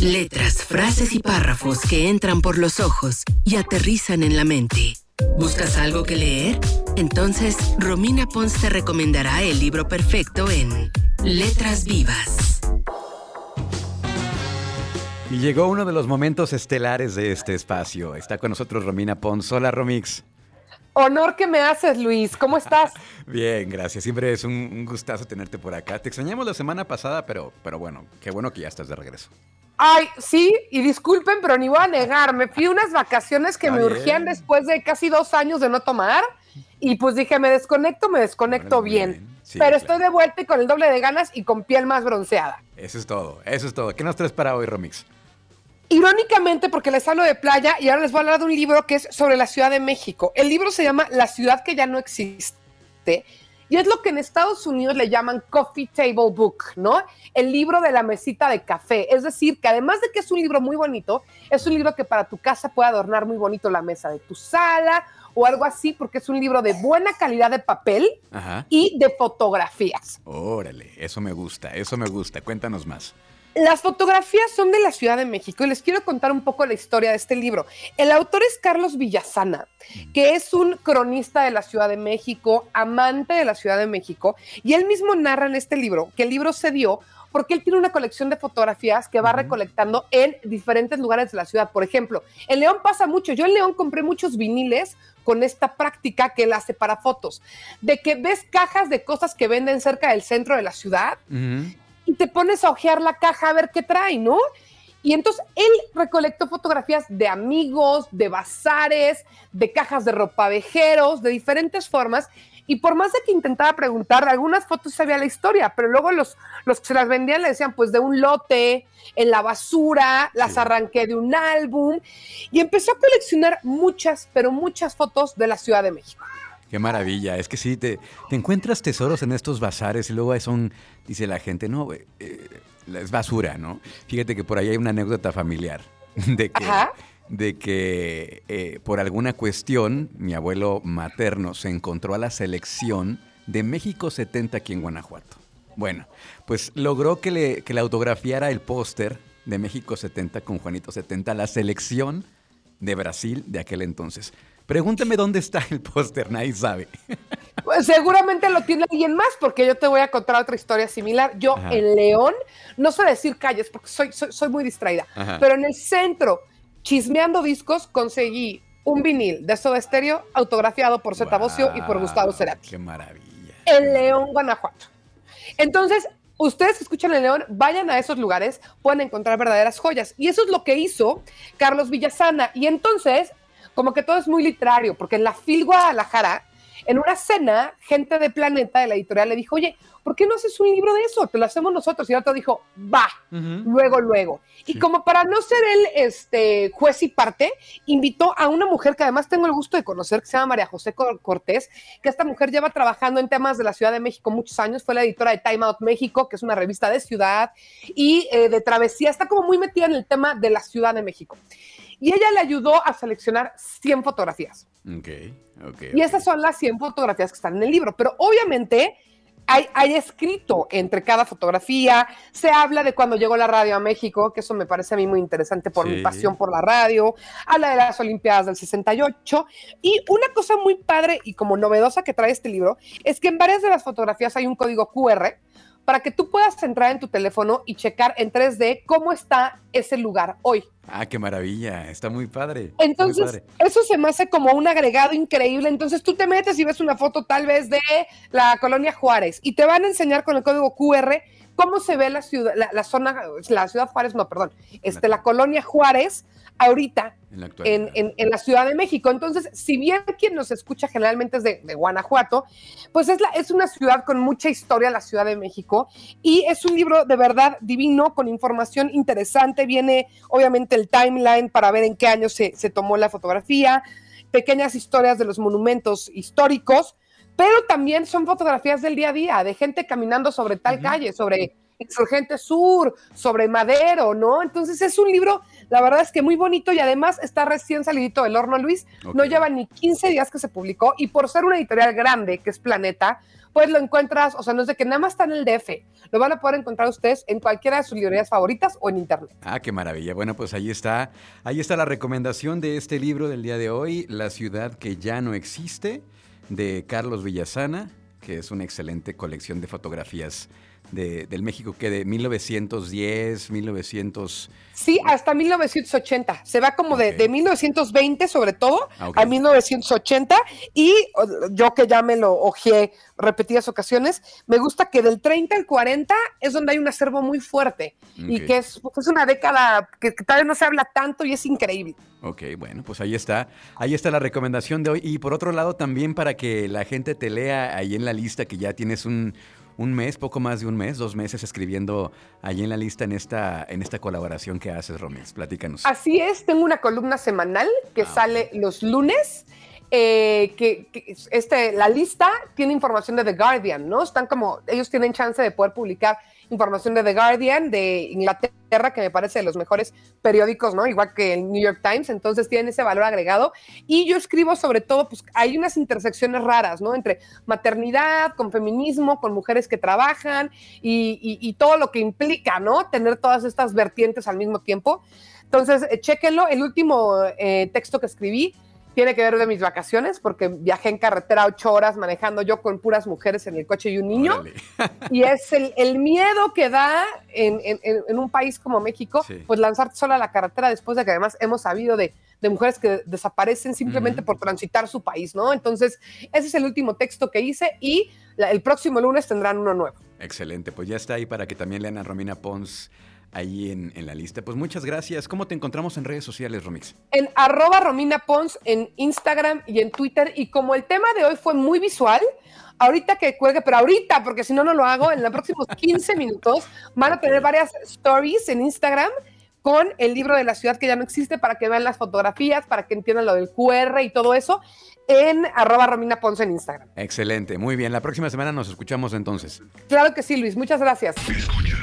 Letras, frases y párrafos que entran por los ojos y aterrizan en la mente. ¿Buscas algo que leer? Entonces, Romina Pons te recomendará el libro perfecto en Letras Vivas. Y llegó uno de los momentos estelares de este espacio. Está con nosotros Romina Pons. Hola, Romix. Honor que me haces, Luis. ¿Cómo estás? Bien, gracias. Siempre es un, un, gustazo tenerte por acá. Te extrañamos la semana pasada, pero, pero bueno, qué bueno que ya estás de regreso. Ay, sí, y disculpen, pero ni voy a negar. Me fui unas vacaciones que me urgían después de casi dos años de no tomar. Y pues dije, me desconecto, me desconecto bien. bien. Sí, pero claro. estoy de vuelta y con el doble de ganas y con piel más bronceada. Eso es todo, eso es todo. ¿Qué nos traes para hoy, Romix? Irónicamente, porque les hablo de playa y ahora les voy a hablar de un libro que es sobre la Ciudad de México. El libro se llama La ciudad que ya no existe y es lo que en Estados Unidos le llaman Coffee Table Book, ¿no? El libro de la mesita de café. Es decir, que además de que es un libro muy bonito, es un libro que para tu casa puede adornar muy bonito la mesa de tu sala o algo así, porque es un libro de buena calidad de papel Ajá. y de fotografías. Órale, eso me gusta, eso me gusta. Cuéntanos más. Las fotografías son de la Ciudad de México y les quiero contar un poco la historia de este libro. El autor es Carlos Villasana, que es un cronista de la Ciudad de México, amante de la Ciudad de México, y él mismo narra en este libro que el libro se dio porque él tiene una colección de fotografías que va recolectando en diferentes lugares de la ciudad. Por ejemplo, en León pasa mucho. Yo en León compré muchos viniles con esta práctica que él hace para fotos, de que ves cajas de cosas que venden cerca del centro de la ciudad. Uh -huh te pones a ojear la caja a ver qué trae, ¿no? Y entonces él recolectó fotografías de amigos, de bazares, de cajas de ropavejeros, de diferentes formas. Y por más de que intentaba preguntar, algunas fotos sabía la historia, pero luego los, los que se las vendían le decían, pues de un lote, en la basura, las arranqué de un álbum. Y empezó a coleccionar muchas, pero muchas fotos de la Ciudad de México. Qué maravilla, es que sí, te, te, encuentras tesoros en estos bazares y luego son, dice la gente, no, eh, es basura, ¿no? Fíjate que por ahí hay una anécdota familiar de que, de que eh, por alguna cuestión mi abuelo materno se encontró a la selección de México 70 aquí en Guanajuato. Bueno, pues logró que le, que le autografiara el póster de México 70 con Juanito 70, la selección de Brasil de aquel entonces. Pregúntame dónde está el póster, nadie sabe. Pues seguramente lo tiene alguien más, porque yo te voy a contar otra historia similar. Yo Ajá. en León, no sé decir calles, porque soy, soy, soy muy distraída, Ajá. pero en el centro, chismeando discos, conseguí un vinil de Soda Stereo autografiado por Zeta wow, Bocio y por Gustavo Cerati. ¡Qué maravilla! En León, Guanajuato. Entonces, ustedes que escuchan en León, vayan a esos lugares, pueden encontrar verdaderas joyas. Y eso es lo que hizo Carlos Villasana. Y entonces como que todo es muy literario, porque en la FIL Guadalajara, en una cena, gente de Planeta, de la editorial, le dijo, oye, ¿por qué no haces un libro de eso? Te lo hacemos nosotros. Y el otro dijo, va, uh -huh. luego, luego. Sí. Y como para no ser él este, juez y parte, invitó a una mujer que además tengo el gusto de conocer, que se llama María José Cortés, que esta mujer lleva trabajando en temas de la Ciudad de México muchos años, fue la editora de Time Out México, que es una revista de ciudad, y eh, de travesía, está como muy metida en el tema de la Ciudad de México y ella le ayudó a seleccionar 100 fotografías. Okay, okay, y esas son las 100 fotografías que están en el libro, pero obviamente hay, hay, escrito entre cada fotografía, se habla de cuando llegó la radio a México, que eso me parece a mí muy interesante por sí. mi pasión por la radio, habla de las Olimpiadas del 68, y una cosa muy padre y como novedosa que trae este libro es que en varias de las fotografías hay un código QR para que tú puedas entrar en tu teléfono y checar en 3D cómo está ese lugar hoy. Ah, qué maravilla, está muy padre. Entonces, muy padre. eso se me hace como un agregado increíble. Entonces, tú te metes y ves una foto tal vez de la colonia Juárez y te van a enseñar con el código QR cómo se ve la ciudad, la, la zona, la ciudad Juárez, no, perdón, este, la colonia Juárez ahorita en la, en, en, en la, Ciudad de México. Entonces, si bien quien nos escucha generalmente es de, de Guanajuato, pues es, la, es, una ciudad con mucha historia, la Ciudad de México, y es un libro de verdad divino, con información interesante. Viene, obviamente, el timeline para ver en qué año se, se tomó la fotografía, pequeñas historias de los monumentos históricos, pero también son fotografías del día a día, de gente caminando sobre tal uh -huh. calle, sobre Insurgente Sur, sobre Madero, ¿no? Entonces es un libro, la verdad es que muy bonito y además está recién salidito del horno, Luis. No lleva ni 15 días que se publicó y por ser una editorial grande, que es Planeta, pues lo encuentras, o sea, no es de que nada más está en el DF, lo van a poder encontrar ustedes en cualquiera de sus librerías favoritas o en internet. Ah, qué maravilla. Bueno, pues ahí está, ahí está la recomendación de este libro del día de hoy, La ciudad que ya no existe, de Carlos Villasana, que es una excelente colección de fotografías de, del México que de 1910, 1900... Sí, hasta 1980. Se va como de, de, 1920 sobre todo ah, a 1980 y yo que ya me lo ojeé repetidas ocasiones, me gusta que del 30 al 40 es donde hay un acervo muy fuerte y que es, es, una década que, que tal vez no se habla tanto y es increíble. Ok, bueno, pues ahí está. Ahí está la recomendación de hoy. Y por otro lado, también para que la gente te lea ahí en la lista que ya tienes un, un mes, poco más de un mes, dos meses escribiendo allí en la lista en esta, en esta colaboración que haces, Romés. Platícanos. Así es, tengo una columna semanal que ah, sale los lunes. Eh, que, este, la lista tiene información de The Guardian, ¿no? Están como, ellos tienen chance de poder publicar información de The Guardian, de Inglaterra, que me parece de los mejores periódicos, ¿no? Igual que el New York Times, entonces tienen ese valor agregado. Y yo escribo sobre todo, pues hay unas intersecciones raras, ¿no? Entre maternidad, con feminismo, con mujeres que trabajan y, todo lo que implica, ¿no? Tener todas estas vertientes al mismo tiempo. Entonces, eh, chéquenlo. El último eh, texto que escribí tiene que ver de mis vacaciones, porque viajé en carretera ocho horas manejando yo con puras mujeres en el coche y un niño. y es el, miedo que da en, un país como México, pues lanzarte sola a la carretera después de que además hemos sabido de, mujeres que desaparecen simplemente por transitar su país, ¿no? Entonces, ese es el último texto que hice y el próximo lunes tendrán uno nuevo. Excelente, pues ya está ahí para que también lean a Romina Pons ahí en, la lista. Pues muchas gracias. ¿Cómo te encontramos en redes sociales, Romix? En arroba Romina Pons, en Instagram y en Twitter. Y como el tema de hoy fue muy visual, ahorita que cuelgue, pero ahorita, porque si no, no lo hago, en los próximos 15 minutos van a tener varias stories en Instagram con el libro de la ciudad que ya no existe para que vean las fotografías, para que entiendan lo del QR y todo eso en arroba Romina Ponce en Instagram. Excelente, muy bien. La próxima semana nos escuchamos entonces. Claro que sí, Luis. Muchas gracias. Escucha,